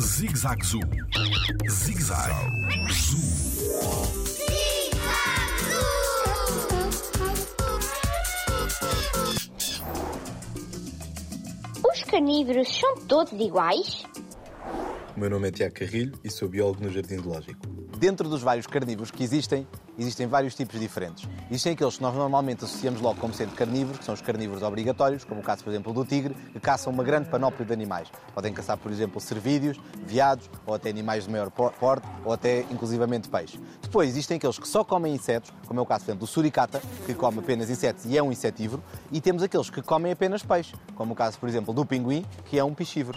Zig-Zag Zoo. Zig-Zag Zoo. Os carnívoros são todos iguais? O meu nome é Tiago Carrilho e sou biólogo no Jardim Zoológico. Dentro dos vários carnívoros que existem, existem vários tipos diferentes. Existem aqueles que nós normalmente associamos logo como sendo carnívoros, que são os carnívoros obrigatórios, como o caso, por exemplo, do tigre, que caçam uma grande panóplia de animais. Podem caçar, por exemplo, cervídeos, veados, ou até animais de maior por- porte, ou até, inclusivamente, peixe. Depois, existem aqueles que só comem insetos, como é o caso, por exemplo, do suricata, que come apenas insetos e é um insetívoro, e temos aqueles que comem apenas peixe, como o caso, por exemplo, do pinguim, que é um pichívoro.